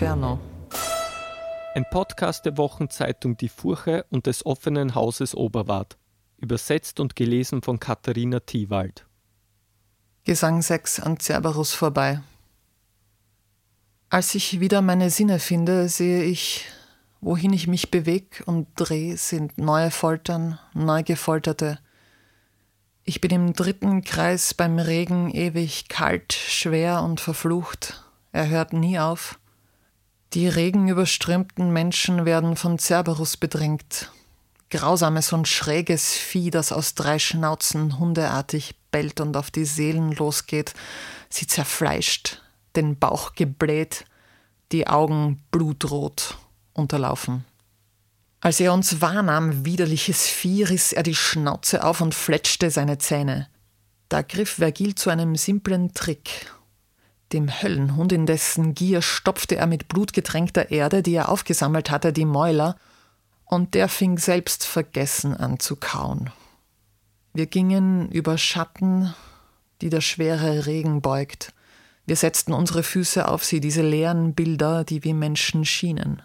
Inferno. Ein Podcast der Wochenzeitung Die Furche und des offenen Hauses Oberwart. Übersetzt und gelesen von Katharina Thiewald. Gesang 6 an Cerberus vorbei. Als ich wieder meine Sinne finde, sehe ich, wohin ich mich beweg und dreh, sind neue Foltern, neu gefolterte. Ich bin im dritten Kreis beim Regen ewig kalt, schwer und verflucht. Er hört nie auf. Die regenüberströmten Menschen werden von Cerberus bedrängt. Grausames und schräges Vieh, das aus drei Schnauzen hundeartig bellt und auf die Seelen losgeht, sie zerfleischt, den Bauch gebläht, die Augen blutrot unterlaufen. Als er uns wahrnahm, widerliches Vieh, riss er die Schnauze auf und fletschte seine Zähne. Da griff Vergil zu einem simplen Trick. Dem Höllenhund in dessen Gier stopfte er mit blutgetränkter Erde, die er aufgesammelt hatte, die Mäuler, und der fing selbst vergessen an zu kauen. Wir gingen über Schatten, die der schwere Regen beugt. Wir setzten unsere Füße auf sie, diese leeren Bilder, die wie Menschen schienen.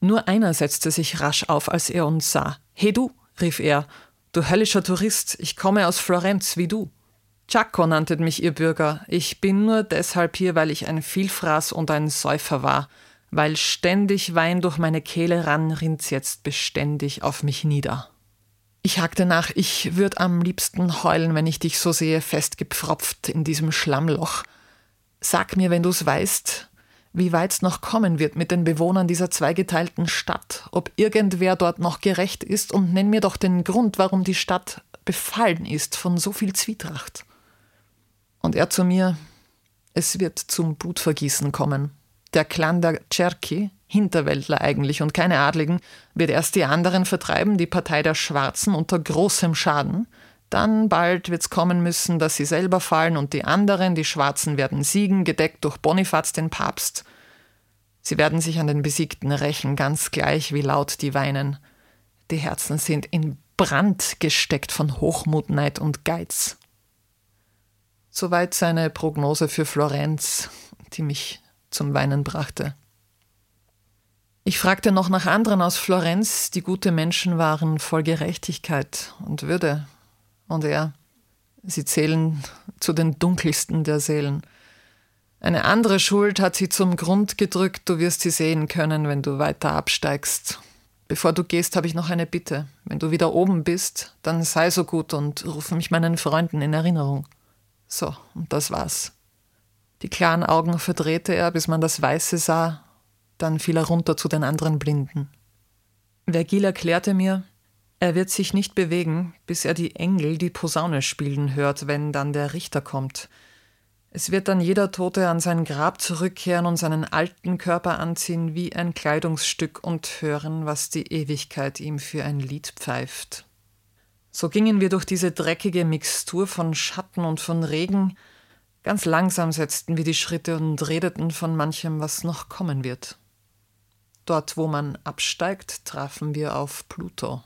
Nur einer setzte sich rasch auf, als er uns sah. He du, rief er, du höllischer Tourist, ich komme aus Florenz wie du. Giaco nanntet mich ihr Bürger. Ich bin nur deshalb hier, weil ich ein Vielfraß und ein Säufer war. Weil ständig Wein durch meine Kehle rann, rinnt's jetzt beständig auf mich nieder. Ich hakte nach, ich würd am liebsten heulen, wenn ich dich so sehe, festgepfropft in diesem Schlammloch. Sag mir, wenn du's weißt, wie weit's noch kommen wird mit den Bewohnern dieser zweigeteilten Stadt, ob irgendwer dort noch gerecht ist und nenn mir doch den Grund, warum die Stadt befallen ist von so viel Zwietracht. Und er zu mir, es wird zum Blutvergießen kommen. Der Clan der Cherki, Hinterwäldler eigentlich und keine Adligen, wird erst die anderen vertreiben, die Partei der Schwarzen unter großem Schaden, dann bald wird's kommen müssen, dass sie selber fallen und die anderen, die Schwarzen, werden siegen, gedeckt durch Bonifaz den Papst. Sie werden sich an den Besiegten rächen, ganz gleich wie laut die weinen. Die Herzen sind in Brand gesteckt von Hochmut, Neid und Geiz. Soweit seine Prognose für Florenz, die mich zum Weinen brachte. Ich fragte noch nach anderen aus Florenz, die gute Menschen waren, voll Gerechtigkeit und Würde, und er. Sie zählen zu den dunkelsten der Seelen. Eine andere Schuld hat sie zum Grund gedrückt, du wirst sie sehen können, wenn du weiter absteigst. Bevor du gehst, habe ich noch eine Bitte. Wenn du wieder oben bist, dann sei so gut und ruf mich meinen Freunden in Erinnerung. So, und das war's. Die klaren Augen verdrehte er, bis man das Weiße sah, dann fiel er runter zu den anderen Blinden. Vergil erklärte mir, er wird sich nicht bewegen, bis er die Engel die Posaune spielen hört, wenn dann der Richter kommt. Es wird dann jeder Tote an sein Grab zurückkehren und seinen alten Körper anziehen wie ein Kleidungsstück und hören, was die Ewigkeit ihm für ein Lied pfeift. So gingen wir durch diese dreckige Mixtur von Schatten und von Regen. Ganz langsam setzten wir die Schritte und redeten von manchem, was noch kommen wird. Dort, wo man absteigt, trafen wir auf Pluto.